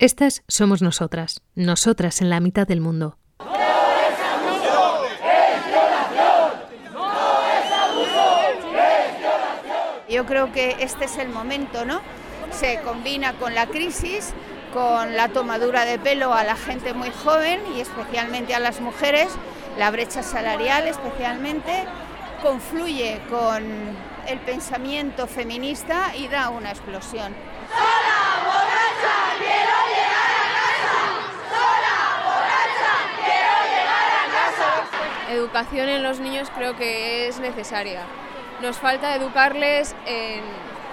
Estas somos nosotras, nosotras en la mitad del mundo. Yo creo que este es el momento, ¿no? Se combina con la crisis, con la tomadura de pelo a la gente muy joven y especialmente a las mujeres, la brecha salarial especialmente, confluye con el pensamiento feminista y da una explosión. ¡Sola, borracha, quiero llegar a casa! ¡Sola, borracha, quiero llegar a casa! Educación en los niños creo que es necesaria. Nos falta educarles en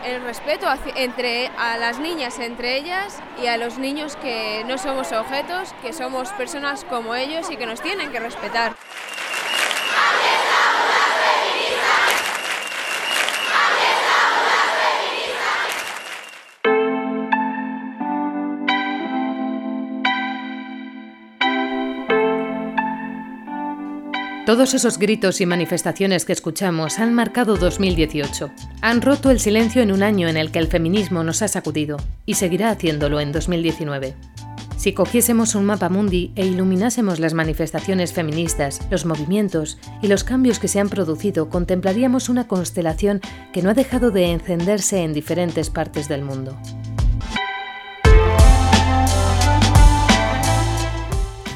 el respeto entre a las niñas entre ellas y a los niños que no somos objetos, que somos personas como ellos y que nos tienen que respetar. Todos esos gritos y manifestaciones que escuchamos han marcado 2018. Han roto el silencio en un año en el que el feminismo nos ha sacudido y seguirá haciéndolo en 2019. Si cogiésemos un mapa mundi e iluminásemos las manifestaciones feministas, los movimientos y los cambios que se han producido, contemplaríamos una constelación que no ha dejado de encenderse en diferentes partes del mundo.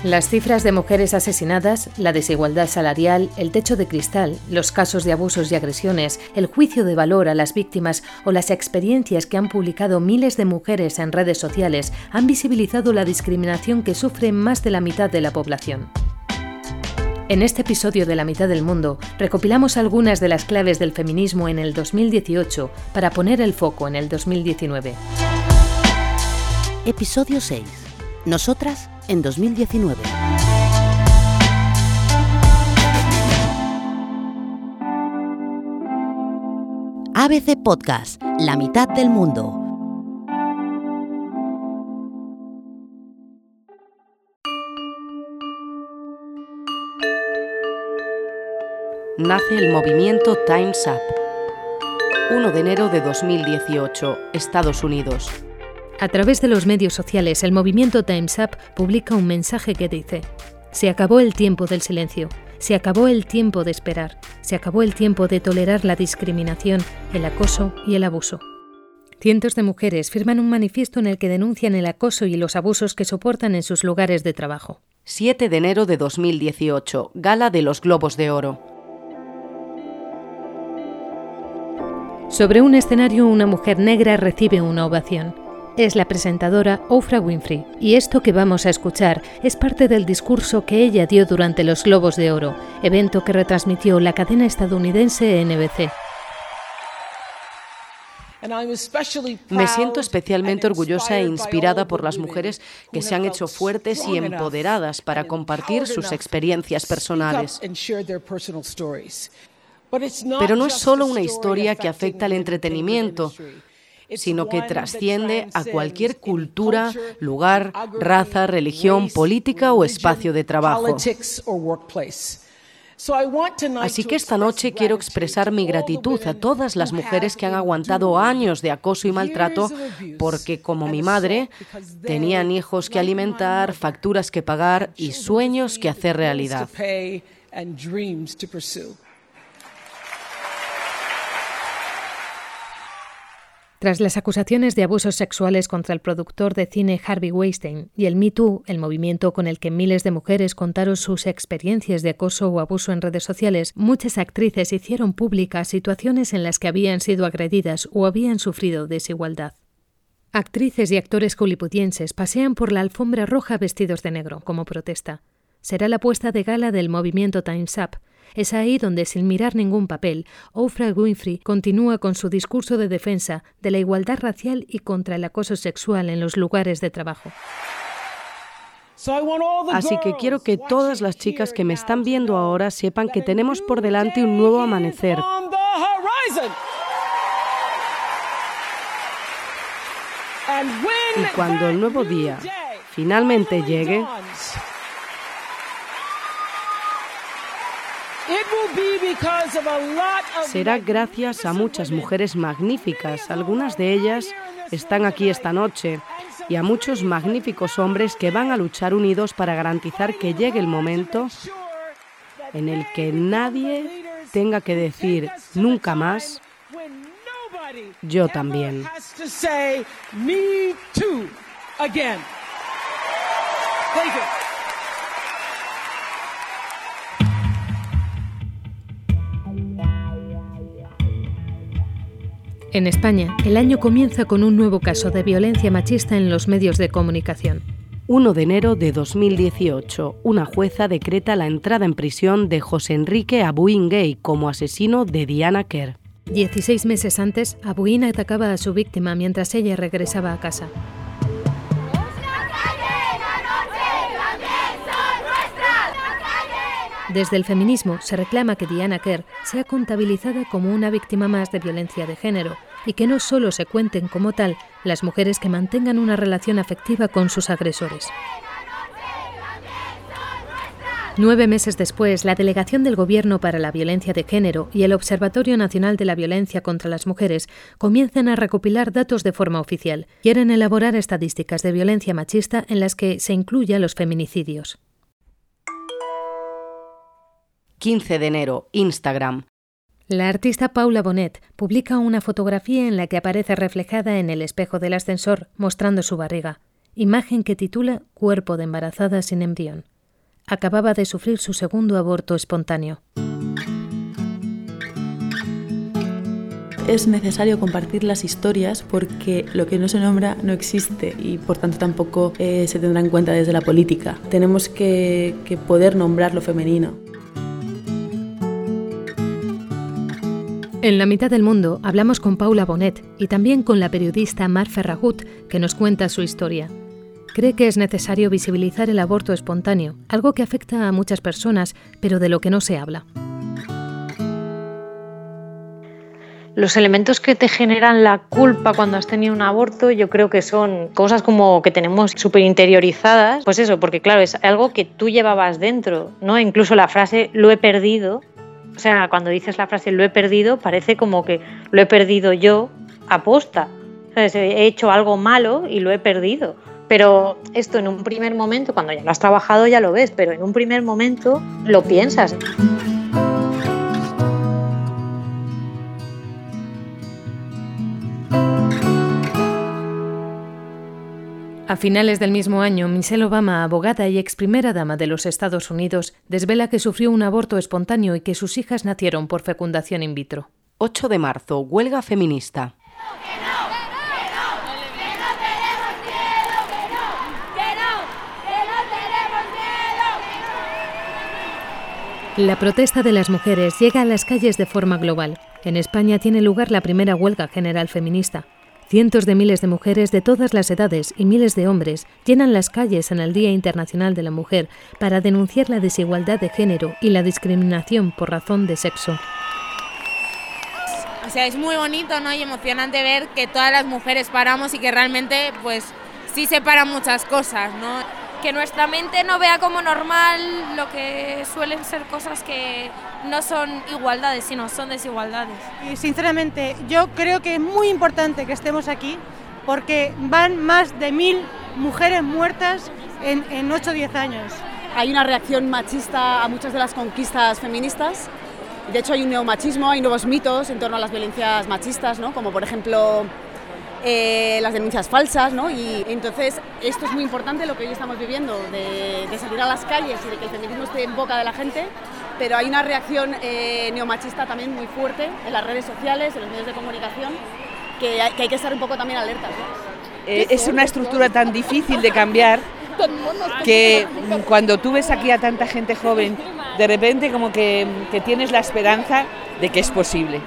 Las cifras de mujeres asesinadas, la desigualdad salarial, el techo de cristal, los casos de abusos y agresiones, el juicio de valor a las víctimas o las experiencias que han publicado miles de mujeres en redes sociales han visibilizado la discriminación que sufre más de la mitad de la población. En este episodio de La mitad del mundo recopilamos algunas de las claves del feminismo en el 2018 para poner el foco en el 2019. Episodio 6. Nosotras en 2019. ABC Podcast, La mitad del mundo. Nace el movimiento Time's Up. 1 de enero de 2018, Estados Unidos. A través de los medios sociales, el movimiento Time's Up publica un mensaje que dice, se acabó el tiempo del silencio, se acabó el tiempo de esperar, se acabó el tiempo de tolerar la discriminación, el acoso y el abuso. Cientos de mujeres firman un manifiesto en el que denuncian el acoso y los abusos que soportan en sus lugares de trabajo. 7 de enero de 2018, Gala de los Globos de Oro. Sobre un escenario una mujer negra recibe una ovación es la presentadora Oprah Winfrey y esto que vamos a escuchar es parte del discurso que ella dio durante los Globos de Oro, evento que retransmitió la cadena estadounidense NBC. Me siento especialmente orgullosa e inspirada por las mujeres que se han hecho fuertes y empoderadas para compartir sus experiencias personales. Pero no es solo una historia que afecta al entretenimiento, sino que trasciende a cualquier cultura, lugar, raza, religión, política o espacio de trabajo. Así que esta noche quiero expresar mi gratitud a todas las mujeres que han aguantado años de acoso y maltrato porque, como mi madre, tenían hijos que alimentar, facturas que pagar y sueños que hacer realidad. Tras las acusaciones de abusos sexuales contra el productor de cine Harvey Weinstein y el Me Too, el movimiento con el que miles de mujeres contaron sus experiencias de acoso o abuso en redes sociales, muchas actrices hicieron públicas situaciones en las que habían sido agredidas o habían sufrido desigualdad. Actrices y actores hollywoodienses pasean por la alfombra roja vestidos de negro como protesta. Será la puesta de gala del movimiento Time's Up, es ahí donde, sin mirar ningún papel, Oprah Winfrey continúa con su discurso de defensa de la igualdad racial y contra el acoso sexual en los lugares de trabajo. Así que quiero que todas las chicas que me están viendo ahora sepan que tenemos por delante un nuevo amanecer. Y cuando el nuevo día finalmente llegue, Será gracias a muchas mujeres magníficas. Algunas de ellas están aquí esta noche. y a muchos magníficos hombres que van a luchar unidos para garantizar que llegue el momento en el que nadie tenga que decir nunca más, yo también. En España, el año comienza con un nuevo caso de violencia machista en los medios de comunicación. 1 de enero de 2018, una jueza decreta la entrada en prisión de José Enrique Abuin Gay como asesino de Diana Kerr. Dieciséis meses antes, Abuin atacaba a su víctima mientras ella regresaba a casa. Desde el feminismo se reclama que Diana Kerr sea contabilizada como una víctima más de violencia de género y que no solo se cuenten como tal las mujeres que mantengan una relación afectiva con sus agresores. Nueve meses después, la Delegación del Gobierno para la Violencia de Género y el Observatorio Nacional de la Violencia contra las Mujeres comienzan a recopilar datos de forma oficial. Quieren elaborar estadísticas de violencia machista en las que se incluya los feminicidios. 15 de enero, Instagram. La artista Paula Bonet publica una fotografía en la que aparece reflejada en el espejo del ascensor mostrando su barriga, imagen que titula Cuerpo de embarazada sin embrión. Acababa de sufrir su segundo aborto espontáneo. es necesario compartir las historias porque lo que no se nombra no existe y por tanto tampoco eh, se tendrá en cuenta desde la política. Tenemos que poder nombrar lo femenino. En la mitad del mundo hablamos con Paula Bonet y también con la periodista Mar Ferragut, que nos cuenta su historia. Cree que es necesario visibilizar el aborto espontáneo, algo que afecta a muchas personas, pero de lo que no se habla. Los elementos que te generan la culpa cuando has tenido un aborto, yo creo que son cosas como que tenemos súper interiorizadas. Pues eso, porque claro, es algo que tú llevabas dentro, ¿no? Incluso la frase lo he perdido o sea, cuando dices la frase lo he perdido, parece como que lo he perdido yo aposta. He hecho algo malo y lo he perdido. Pero esto en un primer momento, cuando ya lo has trabajado ya lo ves, pero en un primer momento lo piensas. A finales del mismo año, Michelle Obama, abogada y ex primera dama de los Estados Unidos, desvela que sufrió un aborto espontáneo y que sus hijas nacieron por fecundación in vitro. 8 de marzo, huelga feminista. La protesta de las mujeres llega a las calles de forma global. En España tiene lugar la primera huelga general feminista. Cientos de miles de mujeres de todas las edades y miles de hombres llenan las calles en el Día Internacional de la Mujer para denunciar la desigualdad de género y la discriminación por razón de sexo. O sea, es muy bonito ¿no? y emocionante ver que todas las mujeres paramos y que realmente pues sí se paran muchas cosas, ¿no? Que nuestra mente no vea como normal lo que suelen ser cosas que no son igualdades, sino son desigualdades. Y sinceramente, yo creo que es muy importante que estemos aquí porque van más de mil mujeres muertas en, en 8 o 10 años. Hay una reacción machista a muchas de las conquistas feministas. De hecho, hay un neomachismo, hay nuevos mitos en torno a las violencias machistas, ¿no? como por ejemplo eh, las denuncias falsas, ¿no? Y entonces esto es muy importante lo que hoy estamos viviendo, de, de, salir a las calles y de que el feminismo esté en boca de la gente pero hay una reacción eh, neomachista también muy fuerte en las redes sociales, en los medios de comunicación, que hay que, hay que estar un poco también alertas. Eh, es una estructura tan difícil de cambiar que cuando tú ves aquí a tanta gente joven, de repente como que, que tienes la esperanza de que es posible.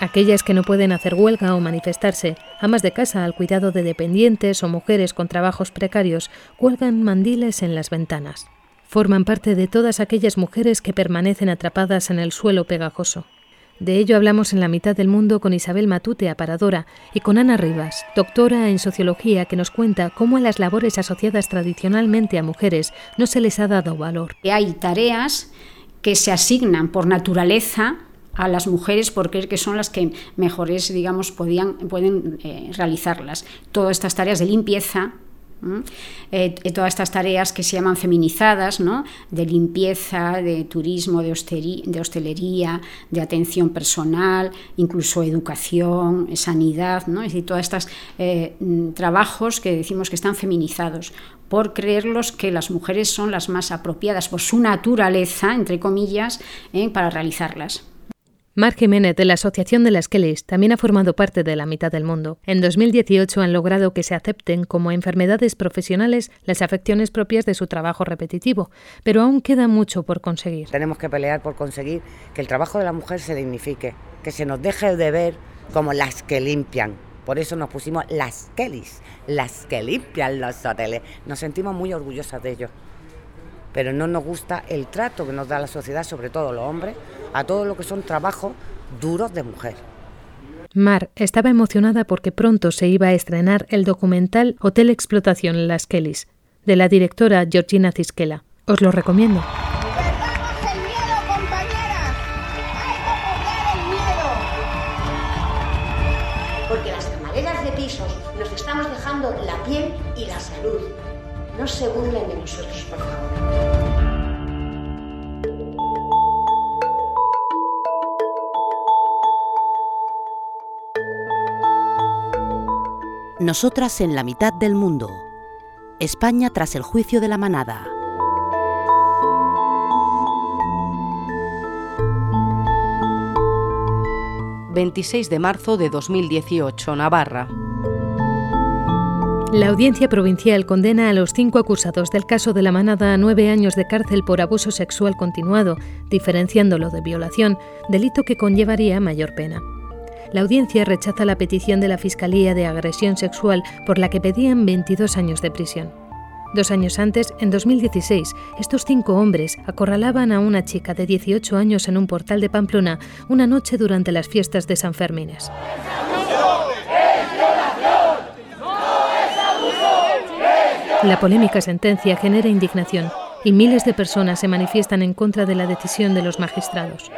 Aquellas que no pueden hacer huelga o manifestarse, amas de casa al cuidado de dependientes o mujeres con trabajos precarios, cuelgan mandiles en las ventanas forman parte de todas aquellas mujeres que permanecen atrapadas en el suelo pegajoso. De ello hablamos en la mitad del mundo con Isabel Matute, aparadora, y con Ana Rivas, doctora en sociología, que nos cuenta cómo a las labores asociadas tradicionalmente a mujeres no se les ha dado valor. Hay tareas que se asignan por naturaleza a las mujeres por creer que son las que mejores, digamos, podían, pueden eh, realizarlas. Todas estas tareas de limpieza, eh, todas estas tareas que se llaman feminizadas, ¿no? de limpieza, de turismo, de, de hostelería, de atención personal, incluso educación, sanidad, ¿no? es decir, todos estos eh, trabajos que decimos que están feminizados por creerlos que las mujeres son las más apropiadas por su naturaleza, entre comillas, para realizarlas. Mar Jiménez, de la Asociación de las Kellys, también ha formado parte de la mitad del mundo. En 2018 han logrado que se acepten como enfermedades profesionales las afecciones propias de su trabajo repetitivo, pero aún queda mucho por conseguir. Tenemos que pelear por conseguir que el trabajo de la mujer se dignifique, que se nos deje de ver como las que limpian. Por eso nos pusimos las Kellys, las que limpian los hoteles. Nos sentimos muy orgullosas de ello pero no nos gusta el trato que nos da la sociedad, sobre todo los hombres, a todo lo que son trabajos duros de mujer. Mar estaba emocionada porque pronto se iba a estrenar el documental Hotel Explotación Las Kellys, de la directora Georgina Cisquela. Os lo recomiendo. Porque las camareras de pisos nos estamos dejando la piel y la salud. No se burlen de nosotros, Nosotras en la mitad del mundo. España tras el juicio de la manada. ...26 de marzo de 2018, Navarra. La audiencia provincial condena a los cinco acusados del caso de la manada a nueve años de cárcel por abuso sexual continuado, diferenciándolo de violación, delito que conllevaría mayor pena la audiencia rechaza la petición de la Fiscalía de agresión sexual por la que pedían 22 años de prisión. Dos años antes, en 2016, estos cinco hombres acorralaban a una chica de 18 años en un portal de Pamplona una noche durante las fiestas de San Fermines. La polémica sentencia genera indignación y miles de personas se manifiestan en contra de la decisión de los magistrados.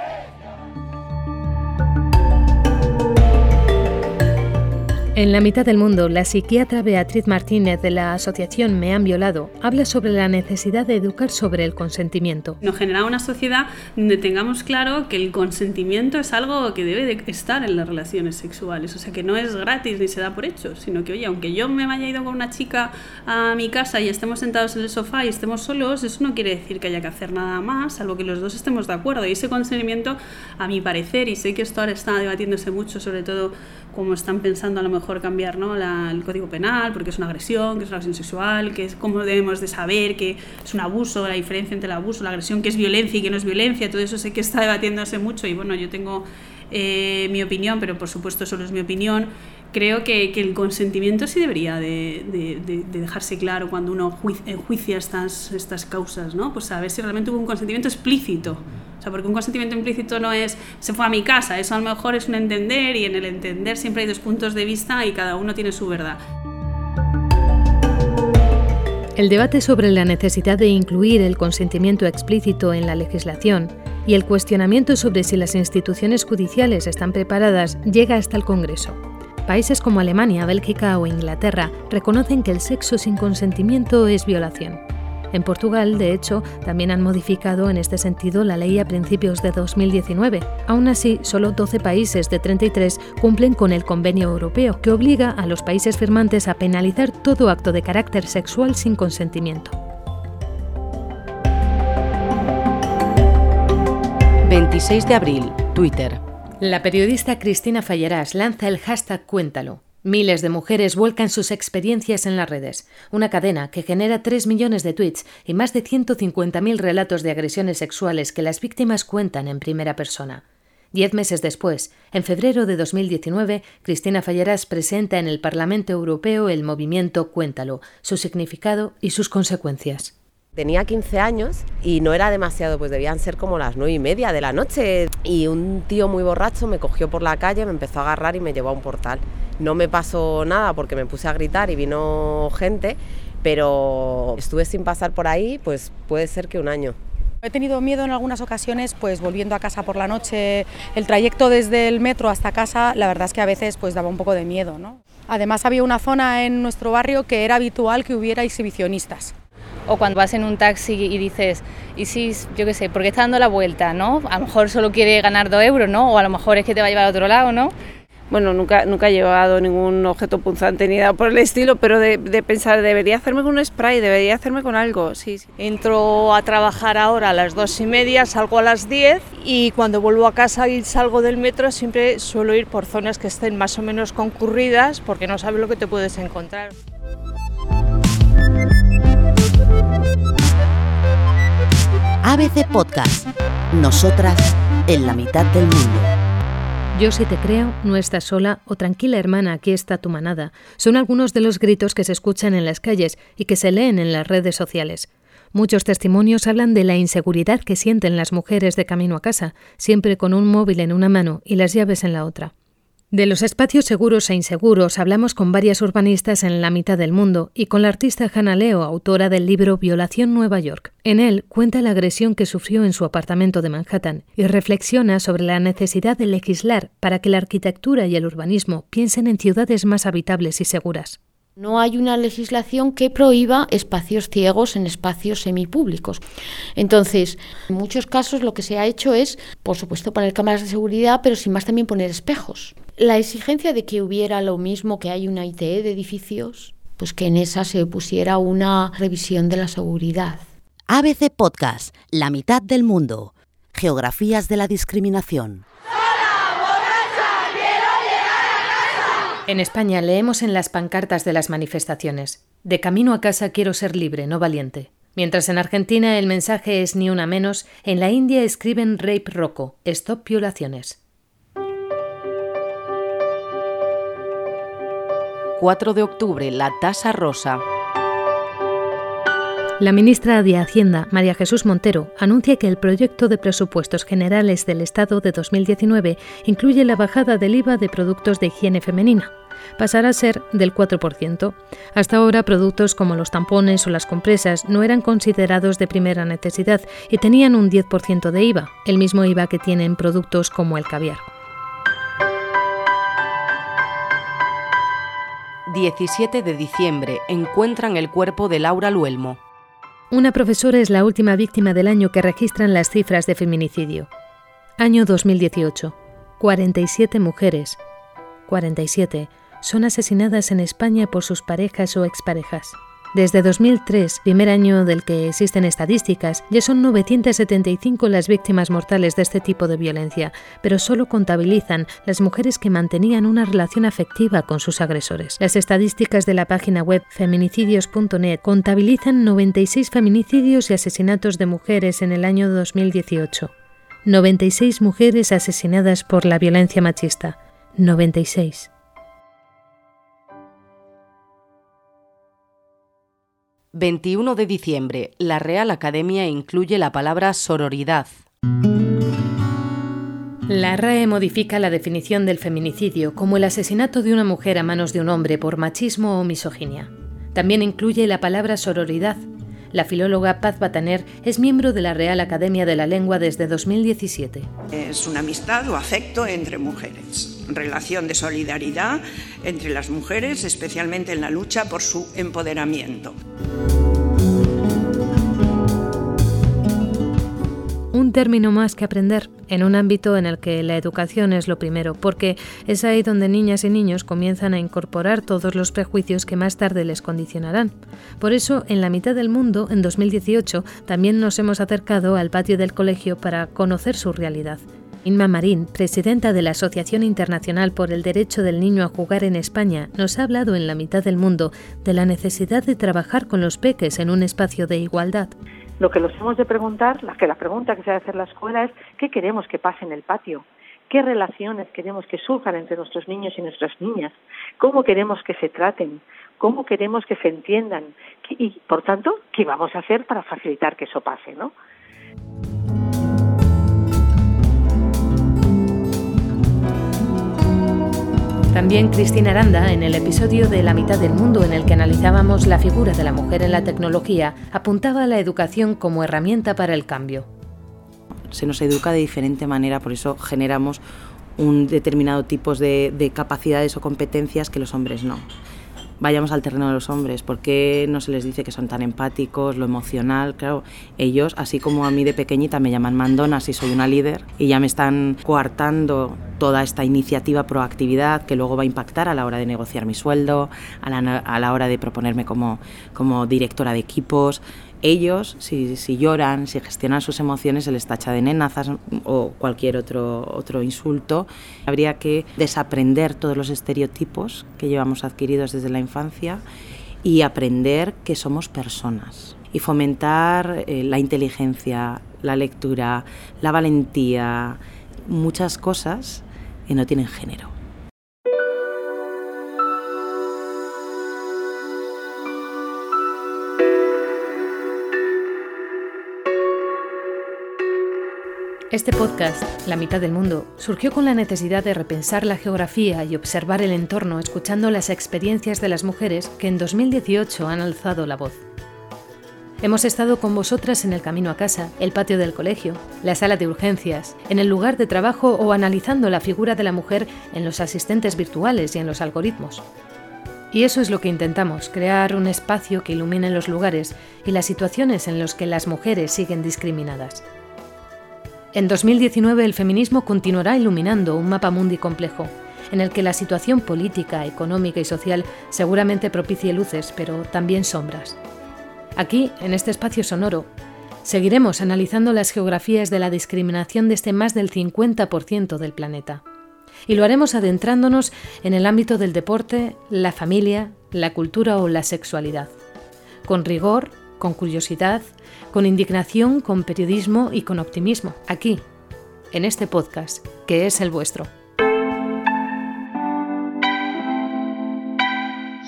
En la mitad del mundo, la psiquiatra Beatriz Martínez de la asociación Me han violado habla sobre la necesidad de educar sobre el consentimiento. Nos genera una sociedad donde tengamos claro que el consentimiento es algo que debe de estar en las relaciones sexuales, o sea que no es gratis ni se da por hecho, sino que oye, aunque yo me haya ido con una chica a mi casa y estemos sentados en el sofá y estemos solos, eso no quiere decir que haya que hacer nada más, salvo que los dos estemos de acuerdo. Y ese consentimiento, a mi parecer, y sé que esto ahora está debatiéndose mucho, sobre todo como están pensando a lo mejor cambiar ¿no? el código penal, porque es una agresión, que es una agresión sexual, que es cómo debemos de saber que es un abuso, la diferencia entre el abuso, la agresión, que es violencia y que no es violencia, todo eso sé que está debatiéndose mucho y bueno, yo tengo eh, mi opinión, pero por supuesto solo es mi opinión. Creo que, que el consentimiento sí debería de, de, de dejarse claro cuando uno enjuicia estas, estas causas, ¿no? Pues saber si realmente hubo un consentimiento explícito. O sea, porque un consentimiento implícito no es se fue a mi casa, eso a lo mejor es un entender y en el entender siempre hay dos puntos de vista y cada uno tiene su verdad. El debate sobre la necesidad de incluir el consentimiento explícito en la legislación y el cuestionamiento sobre si las instituciones judiciales están preparadas llega hasta el Congreso. Países como Alemania, Bélgica o Inglaterra reconocen que el sexo sin consentimiento es violación. En Portugal, de hecho, también han modificado en este sentido la ley a principios de 2019. Aún así, solo 12 países de 33 cumplen con el convenio europeo, que obliga a los países firmantes a penalizar todo acto de carácter sexual sin consentimiento. 26 de abril, Twitter. La periodista Cristina Fallarás lanza el hashtag Cuéntalo. Miles de mujeres vuelcan sus experiencias en las redes, una cadena que genera 3 millones de tweets y más de 150.000 relatos de agresiones sexuales que las víctimas cuentan en primera persona. Diez meses después, en febrero de 2019, Cristina Fallarás presenta en el Parlamento Europeo el movimiento Cuéntalo, su significado y sus consecuencias. Tenía 15 años y no era demasiado, pues debían ser como las 9 y media de la noche. Y un tío muy borracho me cogió por la calle, me empezó a agarrar y me llevó a un portal. No me pasó nada porque me puse a gritar y vino gente, pero estuve sin pasar por ahí, pues puede ser que un año. He tenido miedo en algunas ocasiones, pues volviendo a casa por la noche, el trayecto desde el metro hasta casa, la verdad es que a veces pues daba un poco de miedo, ¿no? Además había una zona en nuestro barrio que era habitual que hubiera exhibicionistas. O cuando vas en un taxi y dices, y si, yo qué sé, porque está dando la vuelta, ¿no? A lo mejor solo quiere ganar dos euros, ¿no? O a lo mejor es que te va a llevar a otro lado, ¿no? bueno, nunca, nunca he llevado ningún objeto punzante ni nada por el estilo, pero de, pensar, debería hacerme con un spray, debería hacerme con algo, sí, sí. Entro a trabajar ahora a las dos y media, salgo a las diez y cuando vuelvo a casa y salgo del metro siempre suelo ir por zonas que estén más o menos concurridas porque no sabes lo que te puedes encontrar. ABC Podcast. Nosotras en la mitad del mundo. Yo si te creo, no estás sola o tranquila hermana, aquí está tu manada. Son algunos de los gritos que se escuchan en las calles y que se leen en las redes sociales. Muchos testimonios hablan de la inseguridad que sienten las mujeres de camino a casa, siempre con un móvil en una mano y las llaves en la otra. De los espacios seguros e inseguros hablamos con varias urbanistas en la mitad del mundo y con la artista Hannah Leo, autora del libro Violación Nueva York. En él cuenta la agresión que sufrió en su apartamento de Manhattan y reflexiona sobre la necesidad de legislar para que la arquitectura y el urbanismo piensen en ciudades más habitables y seguras. No hay una legislación que prohíba espacios ciegos en espacios semipúblicos. Entonces, en muchos casos lo que se ha hecho es, por supuesto, poner cámaras de seguridad, pero sin más también poner espejos. La exigencia de que hubiera lo mismo que hay una ITE de edificios, pues que en esa se pusiera una revisión de la seguridad. ABC Podcast, La mitad del mundo. Geografías de la discriminación. En España leemos en las pancartas de las manifestaciones, De camino a casa quiero ser libre, no valiente. Mientras en Argentina el mensaje es ni una menos, en la India escriben Rape Rocco, Stop Violaciones. 4 de octubre, la tasa rosa. La ministra de Hacienda, María Jesús Montero, anuncia que el proyecto de presupuestos generales del Estado de 2019 incluye la bajada del IVA de productos de higiene femenina. Pasará a ser del 4%. Hasta ahora, productos como los tampones o las compresas no eran considerados de primera necesidad y tenían un 10% de IVA, el mismo IVA que tienen productos como el caviar. 17 de diciembre encuentran el cuerpo de Laura Luelmo. Una profesora es la última víctima del año que registran las cifras de feminicidio. Año 2018. 47 mujeres. 47 son asesinadas en España por sus parejas o exparejas. Desde 2003, primer año del que existen estadísticas, ya son 975 las víctimas mortales de este tipo de violencia, pero solo contabilizan las mujeres que mantenían una relación afectiva con sus agresores. Las estadísticas de la página web feminicidios.net contabilizan 96 feminicidios y asesinatos de mujeres en el año 2018. 96 mujeres asesinadas por la violencia machista. 96. 21 de diciembre, la Real Academia incluye la palabra sororidad. La RAE modifica la definición del feminicidio como el asesinato de una mujer a manos de un hombre por machismo o misoginia. También incluye la palabra sororidad. La filóloga Paz Bataner es miembro de la Real Academia de la Lengua desde 2017. Es una amistad o afecto entre mujeres relación de solidaridad entre las mujeres, especialmente en la lucha por su empoderamiento. Un término más que aprender en un ámbito en el que la educación es lo primero, porque es ahí donde niñas y niños comienzan a incorporar todos los prejuicios que más tarde les condicionarán. Por eso, en la mitad del mundo, en 2018, también nos hemos acercado al patio del colegio para conocer su realidad. Inma Marín, presidenta de la Asociación Internacional por el Derecho del Niño a Jugar en España, nos ha hablado en la mitad del mundo de la necesidad de trabajar con los peques en un espacio de igualdad. Lo que nos hemos de preguntar, la que la pregunta que se debe hacer la escuela es ¿qué queremos que pase en el patio? ¿Qué relaciones queremos que surjan entre nuestros niños y nuestras niñas? ¿Cómo queremos que se traten? ¿Cómo queremos que se entiendan? Y, por tanto, ¿qué vamos a hacer para facilitar que eso pase? ¿no? También Cristina Aranda, en el episodio de La mitad del mundo en el que analizábamos la figura de la mujer en la tecnología, apuntaba a la educación como herramienta para el cambio. Se nos educa de diferente manera, por eso generamos un determinado tipo de, de capacidades o competencias que los hombres no vayamos al terreno de los hombres, ¿por qué no se les dice que son tan empáticos, lo emocional? Claro, ellos, así como a mí de pequeñita me llaman mandona si soy una líder y ya me están coartando toda esta iniciativa, proactividad que luego va a impactar a la hora de negociar mi sueldo, a la, a la hora de proponerme como, como directora de equipos ellos, si, lloran, si gestionan sus emociones, se les tacha de nenazas o cualquier otro, otro insulto. Habría que desaprender todos los estereotipos que llevamos adquiridos desde la infancia y aprender que somos personas y fomentar eh, la inteligencia, la lectura, la valentía, muchas cosas que no tienen género. Este podcast, La mitad del mundo, surgió con la necesidad de repensar la geografía y observar el entorno escuchando las experiencias de las mujeres que en 2018 han alzado la voz. Hemos estado con vosotras en el camino a casa, el patio del colegio, la sala de urgencias, en el lugar de trabajo o analizando la figura de la mujer en los asistentes virtuales y en los algoritmos. Y eso es lo que intentamos, crear un espacio que ilumine los lugares y las situaciones en los que las mujeres siguen discriminadas. En 2019 el feminismo continuará iluminando un mapa mundi complejo, en el que la situación política, económica y social seguramente propicie luces, pero también sombras. Aquí, en este espacio sonoro, seguiremos analizando las geografías de la discriminación de este más del 50% del planeta. Y lo haremos adentrándonos en el ámbito del deporte, la familia, la cultura o la sexualidad. Con rigor, con curiosidad, con indignación, con periodismo y con optimismo, aquí, en este podcast, que es el vuestro.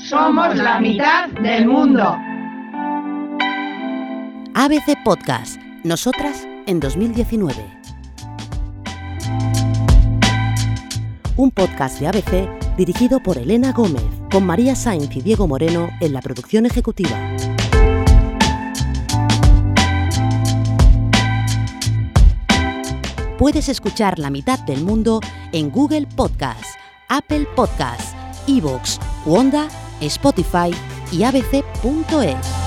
Somos la mitad del mundo. ABC Podcast, nosotras en 2019. Un podcast de ABC dirigido por Elena Gómez, con María Sainz y Diego Moreno en la producción ejecutiva. Puedes escuchar La mitad del mundo en Google Podcast, Apple Podcast, Evox, Wanda, Spotify y abc.es.